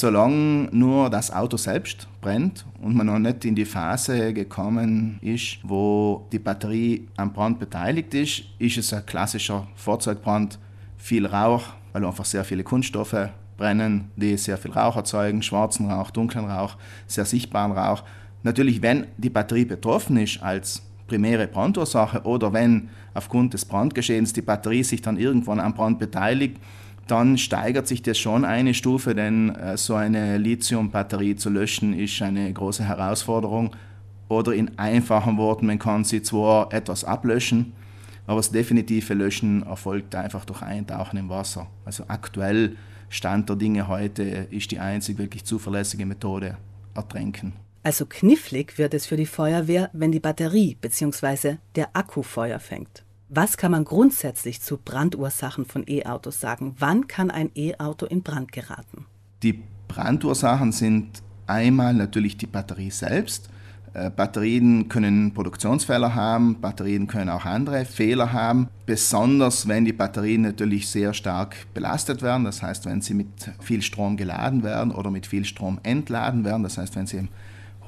Solange nur das Auto selbst brennt und man noch nicht in die Phase gekommen ist, wo die Batterie am Brand beteiligt ist, ist es ein klassischer Fahrzeugbrand. Viel Rauch, weil einfach sehr viele Kunststoffe brennen, die sehr viel Rauch erzeugen, schwarzen Rauch, dunklen Rauch, sehr sichtbaren Rauch. Natürlich, wenn die Batterie betroffen ist als primäre Brandursache oder wenn aufgrund des Brandgeschehens die Batterie sich dann irgendwann am Brand beteiligt, dann steigert sich das schon eine Stufe, denn äh, so eine Lithium-Batterie zu löschen ist eine große Herausforderung. Oder in einfachen Worten, man kann sie zwar etwas ablöschen, aber das definitive Löschen erfolgt einfach durch Eintauchen im Wasser. Also aktuell Stand der Dinge heute ist die einzig wirklich zuverlässige Methode Ertränken. Also knifflig wird es für die Feuerwehr, wenn die Batterie bzw. der Akku Feuer fängt. Was kann man grundsätzlich zu Brandursachen von E-Autos sagen? Wann kann ein E-Auto in Brand geraten? Die Brandursachen sind einmal natürlich die Batterie selbst. Äh, Batterien können Produktionsfehler haben, Batterien können auch andere Fehler haben, besonders wenn die Batterien natürlich sehr stark belastet werden, das heißt, wenn sie mit viel Strom geladen werden oder mit viel Strom entladen werden, das heißt, wenn sie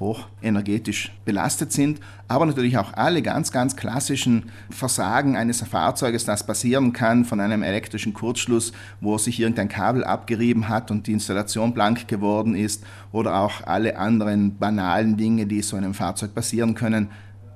hochenergetisch belastet sind, aber natürlich auch alle ganz, ganz klassischen Versagen eines Fahrzeuges, das passieren kann von einem elektrischen Kurzschluss, wo sich irgendein Kabel abgerieben hat und die Installation blank geworden ist oder auch alle anderen banalen Dinge, die so einem Fahrzeug passieren können.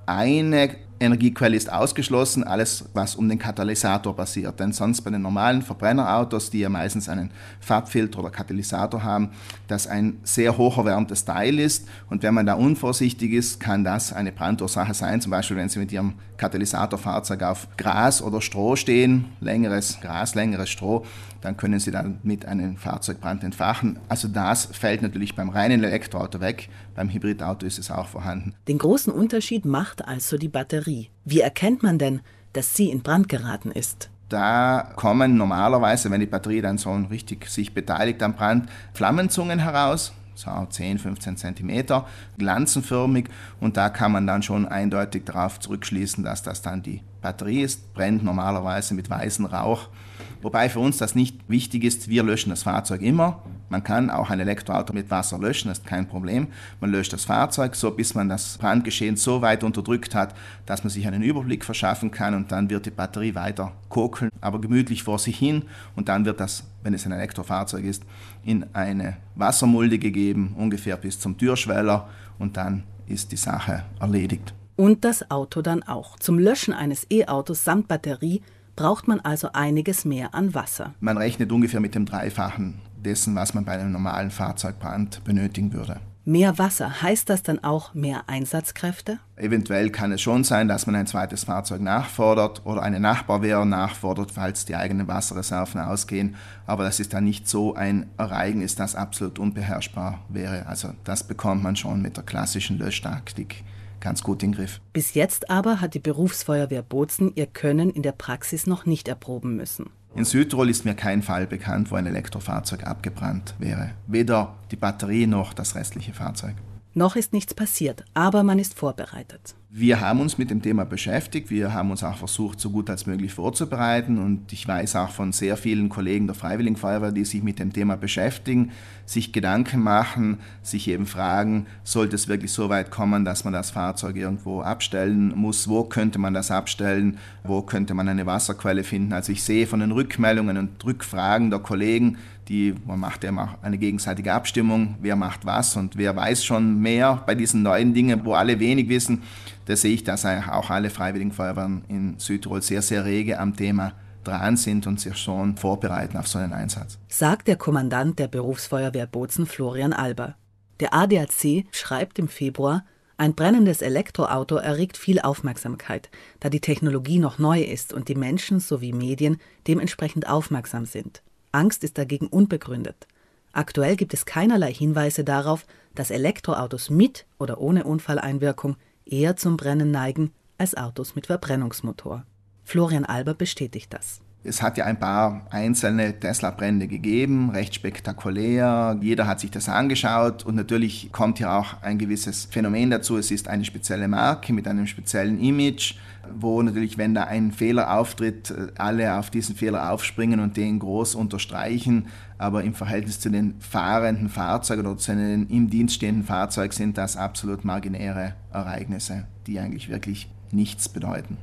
Eine Energiequelle ist ausgeschlossen, alles was um den Katalysator passiert. Denn sonst bei den normalen Verbrennerautos, die ja meistens einen Farbfilter oder Katalysator haben, das ein sehr hocherwärmtes Teil ist. Und wenn man da unvorsichtig ist, kann das eine Brandursache sein. Zum Beispiel, wenn Sie mit Ihrem Katalysatorfahrzeug auf Gras oder Stroh stehen, längeres Gras, längeres Stroh, dann können Sie dann mit einem Fahrzeugbrand entfachen. Also das fällt natürlich beim reinen Elektroauto weg. Beim Hybridauto ist es auch vorhanden. Den großen Unterschied macht also die Batterie. Wie erkennt man denn, dass sie in Brand geraten ist? Da kommen normalerweise, wenn die Batterie dann so richtig sich beteiligt am Brand, Flammenzungen heraus, so 10, 15 Zentimeter, glanzenförmig und da kann man dann schon eindeutig darauf zurückschließen, dass das dann die Batterie ist, brennt normalerweise mit weißem Rauch Wobei für uns das nicht wichtig ist, wir löschen das Fahrzeug immer. Man kann auch ein Elektroauto mit Wasser löschen, das ist kein Problem. Man löscht das Fahrzeug so, bis man das Brandgeschehen so weit unterdrückt hat, dass man sich einen Überblick verschaffen kann und dann wird die Batterie weiter kokeln, aber gemütlich vor sich hin und dann wird das, wenn es ein Elektrofahrzeug ist, in eine Wassermulde gegeben, ungefähr bis zum Türschweller und dann ist die Sache erledigt. Und das Auto dann auch. Zum Löschen eines E-Autos samt Batterie braucht man also einiges mehr an Wasser. Man rechnet ungefähr mit dem Dreifachen dessen, was man bei einem normalen Fahrzeugbrand benötigen würde. Mehr Wasser, heißt das dann auch mehr Einsatzkräfte? Eventuell kann es schon sein, dass man ein zweites Fahrzeug nachfordert oder eine Nachbarwehr nachfordert, falls die eigenen Wasserreserven ausgehen. Aber das ist dann nicht so ein Ereignis, das absolut unbeherrschbar wäre. Also das bekommt man schon mit der klassischen Löschtaktik ganz gut in den Griff. Bis jetzt aber hat die Berufsfeuerwehr Bozen ihr Können in der Praxis noch nicht erproben müssen. In Südtirol ist mir kein Fall bekannt, wo ein Elektrofahrzeug abgebrannt wäre. Weder die Batterie noch das restliche Fahrzeug. Noch ist nichts passiert, aber man ist vorbereitet. Wir haben uns mit dem Thema beschäftigt. Wir haben uns auch versucht, so gut als möglich vorzubereiten. Und ich weiß auch von sehr vielen Kollegen der Freiwilligen Feuerwehr, die sich mit dem Thema beschäftigen, sich Gedanken machen, sich eben fragen, sollte es wirklich so weit kommen, dass man das Fahrzeug irgendwo abstellen muss? Wo könnte man das abstellen? Wo könnte man eine Wasserquelle finden? Also ich sehe von den Rückmeldungen und Rückfragen der Kollegen, die, man macht ja immer eine gegenseitige Abstimmung, wer macht was und wer weiß schon mehr bei diesen neuen Dingen, wo alle wenig wissen. Da sehe ich, dass auch alle Freiwilligen Feuerwehren in Südtirol sehr, sehr rege am Thema dran sind und sich schon vorbereiten auf so einen Einsatz. Sagt der Kommandant der Berufsfeuerwehr Bozen Florian Alber. Der ADAC schreibt im Februar, ein brennendes Elektroauto erregt viel Aufmerksamkeit, da die Technologie noch neu ist und die Menschen sowie Medien dementsprechend aufmerksam sind. Angst ist dagegen unbegründet. Aktuell gibt es keinerlei Hinweise darauf, dass Elektroautos mit oder ohne Unfalleinwirkung eher zum Brennen neigen als Autos mit Verbrennungsmotor. Florian Alber bestätigt das. Es hat ja ein paar einzelne Tesla-Brände gegeben, recht spektakulär. Jeder hat sich das angeschaut und natürlich kommt hier auch ein gewisses Phänomen dazu. Es ist eine spezielle Marke mit einem speziellen Image, wo natürlich, wenn da ein Fehler auftritt, alle auf diesen Fehler aufspringen und den groß unterstreichen. Aber im Verhältnis zu den fahrenden Fahrzeugen oder zu den im Dienst stehenden Fahrzeugen sind das absolut marginäre Ereignisse, die eigentlich wirklich nichts bedeuten.